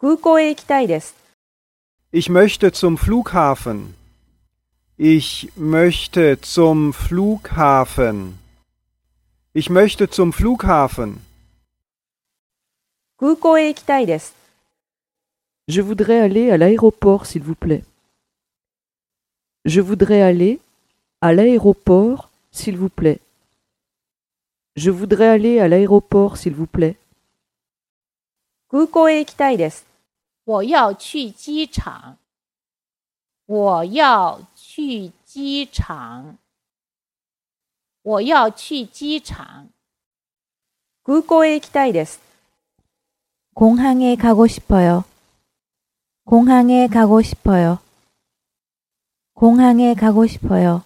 空港へ行きたいです。 Ich möchte zum Flughafen. Ich möchte zum Flughafen. Ich möchte zum Flughafen. 空港へ行きたいです。 Je voudrais aller à l'aéroport, s'il vous plaît. Je voudrais aller à l'aéroport, s'il vous plaît. Je voudrais aller à l'aéroport, s'il vous plaît. 空港へ行きたいです。 我要去机场。我要去机场。我要去机场。空港へ行きたいです。 공항에 가고 싶어요. 공항에 가고 싶어요. 공항에 가고 싶어요.